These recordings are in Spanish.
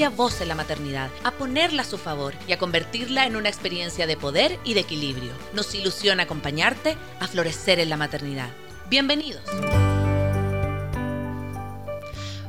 propia voz en la maternidad, a ponerla a su favor y a convertirla en una experiencia de poder y de equilibrio. Nos ilusiona acompañarte a florecer en la maternidad. Bienvenidos.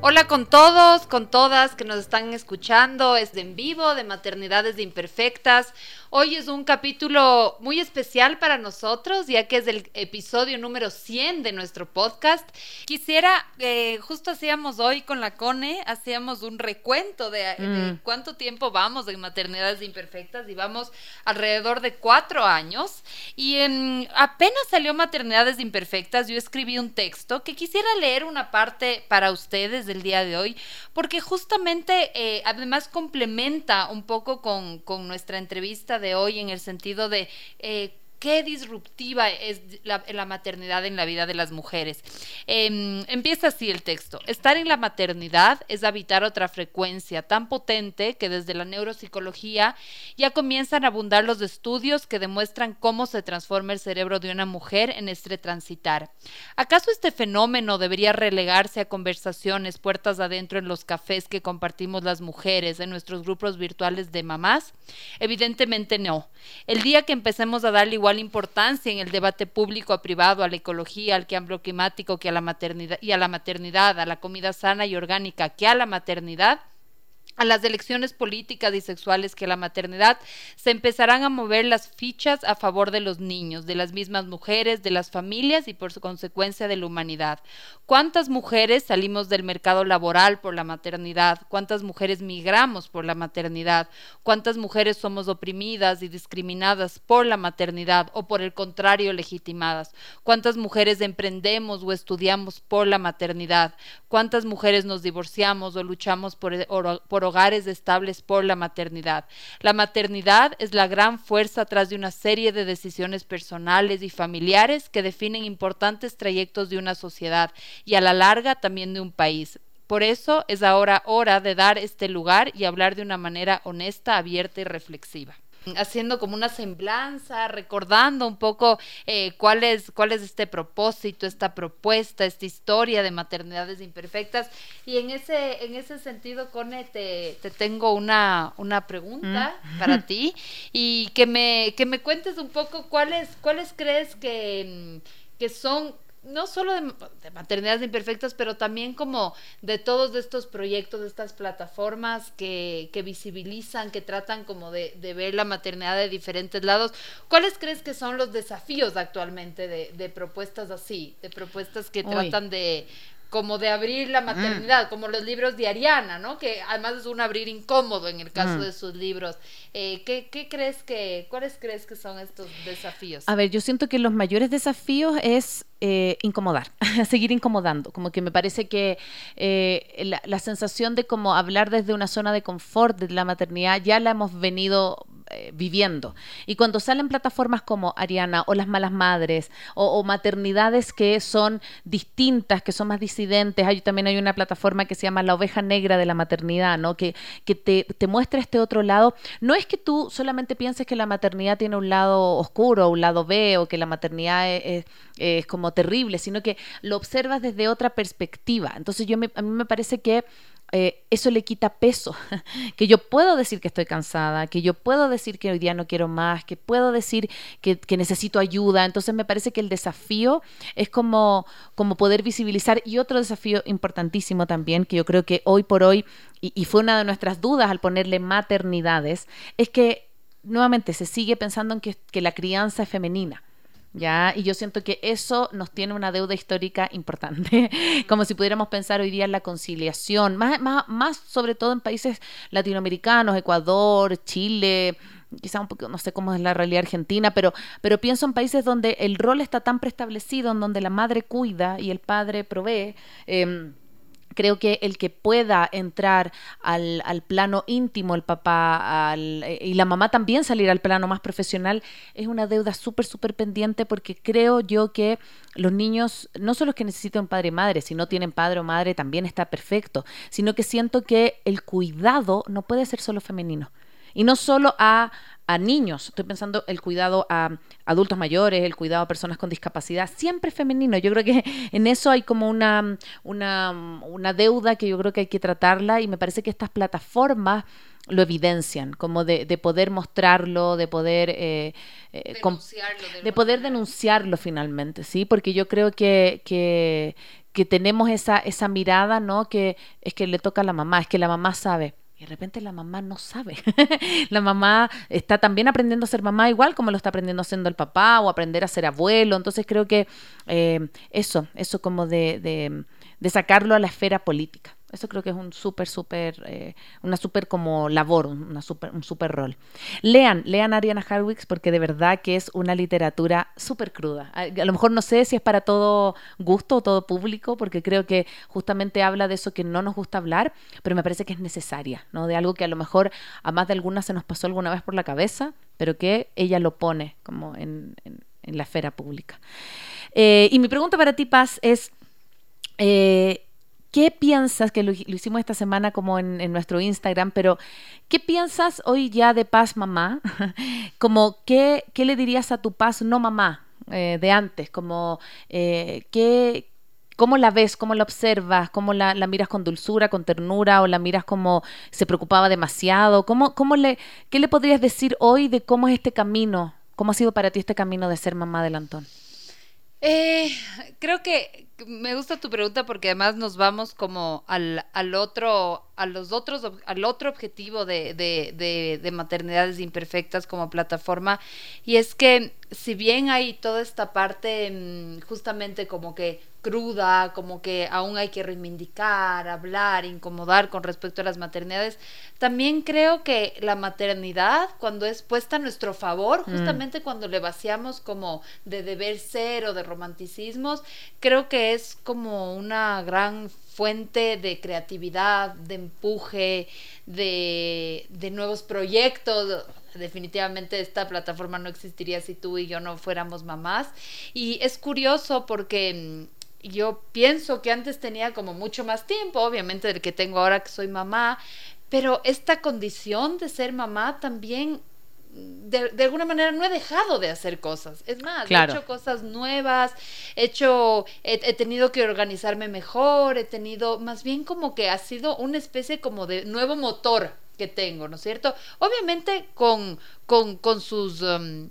Hola con todos, con todas que nos están escuchando, es de en vivo, de Maternidades de Imperfectas. Hoy es un capítulo muy especial para nosotros, ya que es el episodio número 100 de nuestro podcast. Quisiera, eh, justo hacíamos hoy con la CONE, hacíamos un recuento de, mm. cuánto tiempo vamos en maternidades imperfectas y vamos alrededor de cuatro años. Y en, apenas salió maternidades imperfectas, yo escribí un texto que quisiera leer una parte para ustedes del día de hoy, porque justamente eh, además complementa un poco con, con nuestra entrevista de hoy en el sentido de eh, qué disruptiva es la, maternidad en la vida de las mujeres. Em, empieza así el texto. Estar en la maternidad es habitar otra frecuencia tan potente que desde la neuropsicología ya comienzan a abundar los estudios que demuestran cómo se transforma el cerebro de una mujer en este transitar. ¿Acaso este fenómeno debería relegarse a conversaciones puertas adentro en los cafés que compartimos las mujeres en nuestros grupos virtuales de mamás? Evidentemente no. El día que empecemos a darle igual importancia en el debate público a privado, a la ecología, al cambio climático, que a la maternidad y a la maternidad, a la comida sana y orgánica, que a la maternidad, a las elecciones políticas y sexuales que la maternidad, se empezarán a mover las fichas a favor de los niños, de las mismas mujeres, de las familias y por su consecuencia de la humanidad. ¿Cuántas mujeres salimos del mercado laboral por la maternidad? ¿Cuántas mujeres migramos por la maternidad? ¿Cuántas mujeres somos oprimidas y discriminadas por la maternidad o por el contrario legitimadas? ¿Cuántas mujeres emprendemos o estudiamos por la maternidad? ¿Cuántas mujeres nos divorciamos o luchamos por, por hogares estables por la maternidad. La maternidad es la gran fuerza atrás de una serie de decisiones personales y familiares que definen importantes trayectos de una sociedad y a la larga también de un país. Por eso es ahora hora de dar este lugar y hablar de una manera honesta, abierta y reflexiva haciendo como una semblanza, recordando un poco eh, cuál, es, cuál es este propósito, esta propuesta, esta historia de maternidades imperfectas. Y en ese, en ese sentido, Cone, te, te tengo una, una pregunta mm. para ti y que me, que me cuentes un poco cuáles, cuáles crees que, que son no solo de, maternidades imperfectas, pero también como de todos estos proyectos, de estas plataformas que, que visibilizan, que tratan como de, de, ver la maternidad de diferentes lados. ¿Cuáles crees que son los desafíos actualmente de, de propuestas así, de propuestas que tratan de como de abrir la mm. maternidad, como los libros de Ariana, ¿no? Que además es un abrir incómodo en el caso mm. de sus libros. Eh, ¿qué, ¿qué, crees que, cuáles crees que son estos desafíos? A ver, yo siento que los mayores desafíos es eh, incomodar, seguir incomodando. Como que me parece que eh, la, la, sensación de como hablar desde una zona de confort de la maternidad ya la hemos venido eh, viviendo. Y cuando salen plataformas como Ariana o Las Malas Madres o, maternidades que son distintas, que son más disidentes, hay, también hay una plataforma que se llama La Oveja Negra de la Maternidad, ¿no? que, que te, te muestra este otro lado. No es que tú solamente pienses que la maternidad tiene un lado oscuro, un lado B, o que la maternidad es, es, como terrible, sino que lo observas desde otra perspectiva. Entonces yo a mí me parece que eh, eso le quita peso, que yo puedo decir que estoy cansada, que yo puedo decir que hoy día no quiero más, que puedo decir que, necesito ayuda. Entonces me parece que el desafío es como, como poder visibilizar y otro desafío importantísimo también, que yo creo que hoy por hoy, y, fue una de nuestras dudas al ponerle maternidades, es que nuevamente se sigue pensando en que, que la crianza es femenina. ¿Ya? Y yo siento que eso nos tiene una deuda histórica importante, como si pudiéramos pensar hoy día en la conciliación, más, más, más sobre todo en países latinoamericanos, Ecuador, Chile, quizá un poco, no sé cómo es la realidad argentina, pero, pero pienso en países donde el rol está tan preestablecido, en donde la madre cuida y el padre provee. Eh, Creo que el que pueda entrar al, al plano íntimo, el papá al, y la mamá también salir al plano más profesional, es una deuda súper, súper pendiente porque creo yo que los niños, no son los que necesitan padre y madre, si no tienen padre o madre también está perfecto, sino que siento que el cuidado no puede ser solo femenino. Y no solo a a niños, estoy pensando el cuidado a adultos mayores, el cuidado a personas con discapacidad, siempre femenino. Yo creo que en eso hay como una, una, una deuda que yo creo que hay que tratarla y me parece que estas plataformas lo evidencian, como de, de poder mostrarlo, de poder eh, eh, de, de poder denunciarlo finalmente, sí, porque yo creo que, que, que tenemos esa, esa mirada, ¿no? Que es que le toca a la mamá, es que la mamá sabe de repente la mamá no sabe. la mamá está también aprendiendo a ser mamá igual como lo está aprendiendo haciendo el papá o aprender a ser abuelo. Entonces creo que eh, eso, eso como de, de, de sacarlo a la esfera política. Eso creo que es un súper, súper, eh, una súper como labor, una super, un súper rol. Lean, lean a Ariana Harwicks porque de verdad que es una literatura súper cruda. A, lo mejor no sé si es para todo gusto o todo público, porque creo que justamente habla de eso que no nos gusta hablar, pero me parece que es necesaria, ¿no? De algo que a lo mejor a más de alguna se nos pasó alguna vez por la cabeza, pero que ella lo pone como en, en, en la esfera pública. Eh, y mi pregunta para ti, Paz, es... Eh, ¿Qué piensas, que lo, hicimos esta semana como en, nuestro Instagram, pero qué piensas hoy ya de paz mamá? como qué, qué le dirías a tu paz no mamá eh, de antes? Como eh, qué, ¿Cómo la ves? ¿Cómo la observas? ¿Cómo la, la, miras con dulzura, con ternura? ¿O la miras como se preocupaba demasiado? ¿Cómo, cómo le, ¿Qué le podrías decir hoy de cómo es este camino? ¿Cómo ha sido para ti este camino de ser mamá del Antón? Eh, creo que me gusta tu pregunta porque además nos vamos como al, al otro, a los otros, al otro objetivo de, de, de, de, maternidades imperfectas como plataforma. Y es que si bien hay toda esta parte mm, justamente como que cruda, como que aún hay que reivindicar, hablar, incomodar con respecto a las maternidades. También creo que la maternidad, cuando es puesta a nuestro favor, justamente mm. cuando le vaciamos como de deber ser o de romanticismos, creo que es como una gran fuente de creatividad, de empuje, de, de nuevos proyectos definitivamente esta plataforma no existiría si tú y yo no fuéramos mamás. Y es curioso porque mm, yo pienso que antes tenía como mucho más tiempo, obviamente del que tengo ahora que soy mamá, pero esta condición de ser mamá también de, de, alguna manera no he dejado de hacer cosas. Es más, claro. he hecho cosas nuevas, he hecho, he, he, tenido que organizarme mejor, he tenido, más bien como que ha sido una especie como de nuevo motor que tengo, ¿no es cierto? Obviamente con, con, con sus... Um,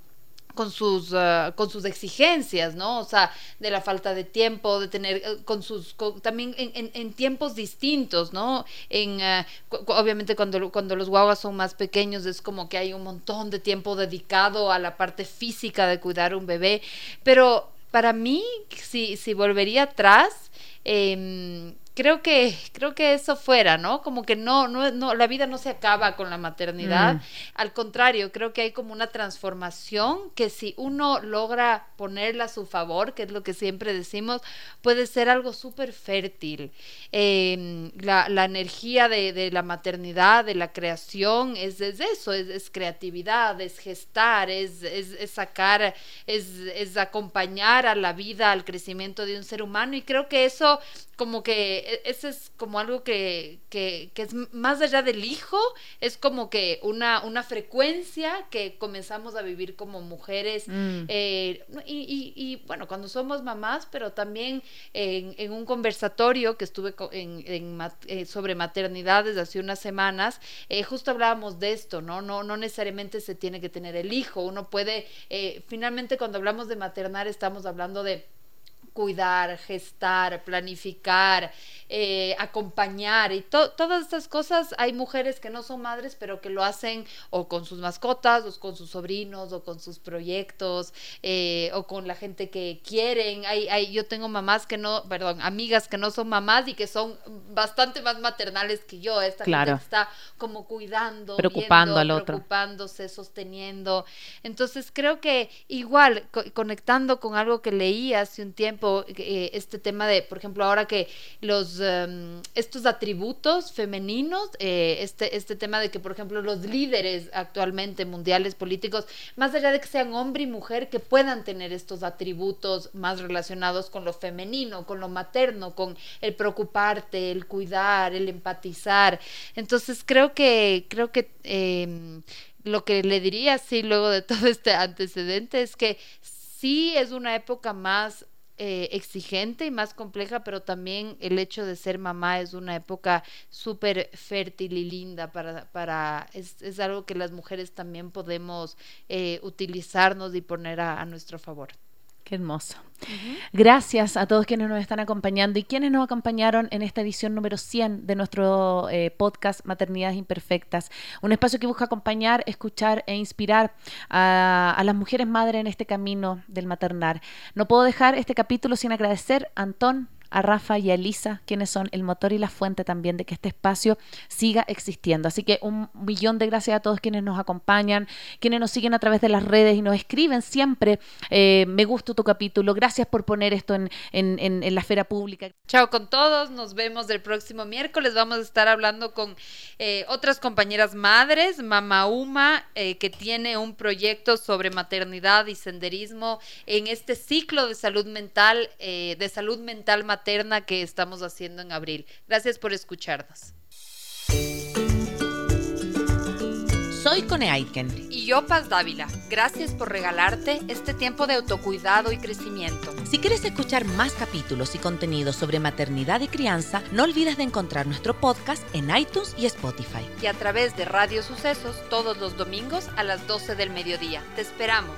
con sus uh, con sus exigencias no o sea de la falta de tiempo de tener uh, con sus también en, en, en, tiempos distintos no en uh, obviamente cuando cuando los guaguas son más pequeños es como que hay un montón de tiempo dedicado a la parte física de cuidar un bebé. Pero para mí si si volvería atrás eh, creo que creo que eso fuera, ¿no? Como que no no no la vida no se acaba con la maternidad, mm. al contrario, creo que hay como una transformación que si uno logra ponerla a su favor, que es lo que siempre decimos, puede ser algo súper fértil. Eh, la, la, energía de, de, la maternidad, de la creación, es, es eso, es, es, creatividad, es gestar, es, es sacar, es, es acompañar a la vida, al crecimiento de un ser humano y creo que eso como que ese es como algo que, que, que, es más allá del hijo, es como que una, una frecuencia que comenzamos a vivir como mujeres mm. eh, y, y, y, bueno, cuando somos mamás, pero también en, en un conversatorio que estuve en, en eh, sobre maternidad desde hace unas semanas, eh, justo hablábamos de esto, ¿no? ¿no? No necesariamente se tiene que tener el hijo, uno puede, eh, finalmente cuando hablamos de maternar estamos hablando de cuidar, gestar, planificar, eh, acompañar y to todas estas cosas. Hay mujeres que no son madres, pero que lo hacen o con sus mascotas, o con sus sobrinos, o con sus proyectos, eh, o con la gente que quieren. Hay, hay, yo tengo mamás que no, perdón, amigas que no son mamás y que son bastante más maternales que yo. Esta claro. gente está como cuidando, preocupando viendo, al otro, preocupándose, sosteniendo. Entonces creo que igual co conectando con algo que leí hace un tiempo eh, este tema de, por ejemplo, ahora que los em, estos atributos femeninos, eh, este, este tema de que, por ejemplo, los líderes actualmente mundiales políticos, más allá de que sean hombre y mujer, que puedan tener estos atributos más relacionados con lo femenino, con lo materno, con el preocuparte, el cuidar, el empatizar. Entonces creo que, creo que em, lo que le diría, sí, luego de todo este antecedente, es que sí es una época más eh, exigente y más compleja, pero también el hecho de ser mamá es una época súper fértil y linda para, para es, es, algo que las mujeres también podemos eh, utilizarnos y poner a, a nuestro favor. Qué hermoso. Gracias a todos quienes nos están acompañando y quienes nos acompañaron en esta edición número 100 de nuestro eh, podcast Maternidades Imperfectas. Un espacio que busca acompañar, escuchar e inspirar a, a las mujeres madres en este camino del maternar. No puedo dejar este capítulo sin agradecer a Antón, a Rafa y a Elisa, quienes son el motor y la fuente también de que este espacio siga existiendo. Así que un millón de gracias a todos quienes nos acompañan, quienes nos siguen a través de las redes y nos escriben siempre, eh, me gusta tu capítulo, gracias por poner esto en, en, en, la esfera pública. Chao con todos, nos vemos el próximo miércoles, vamos a estar hablando con eh, otras compañeras madres, Mama Uma, eh, que tiene un proyecto sobre maternidad y senderismo en este ciclo de salud mental, de salud mental materna que estamos haciendo en abril. Gracias por escucharnos. Soy Cone Aiken. Y yo, Paz Dávila. Gracias por regalarte este tiempo de autocuidado y crecimiento. Si quieres escuchar más capítulos y contenidos sobre maternidad y crianza, no olvides de encontrar nuestro podcast en iTunes y Spotify. Y a través de Radio Sucesos todos los domingos a las 12 del mediodía. Te esperamos.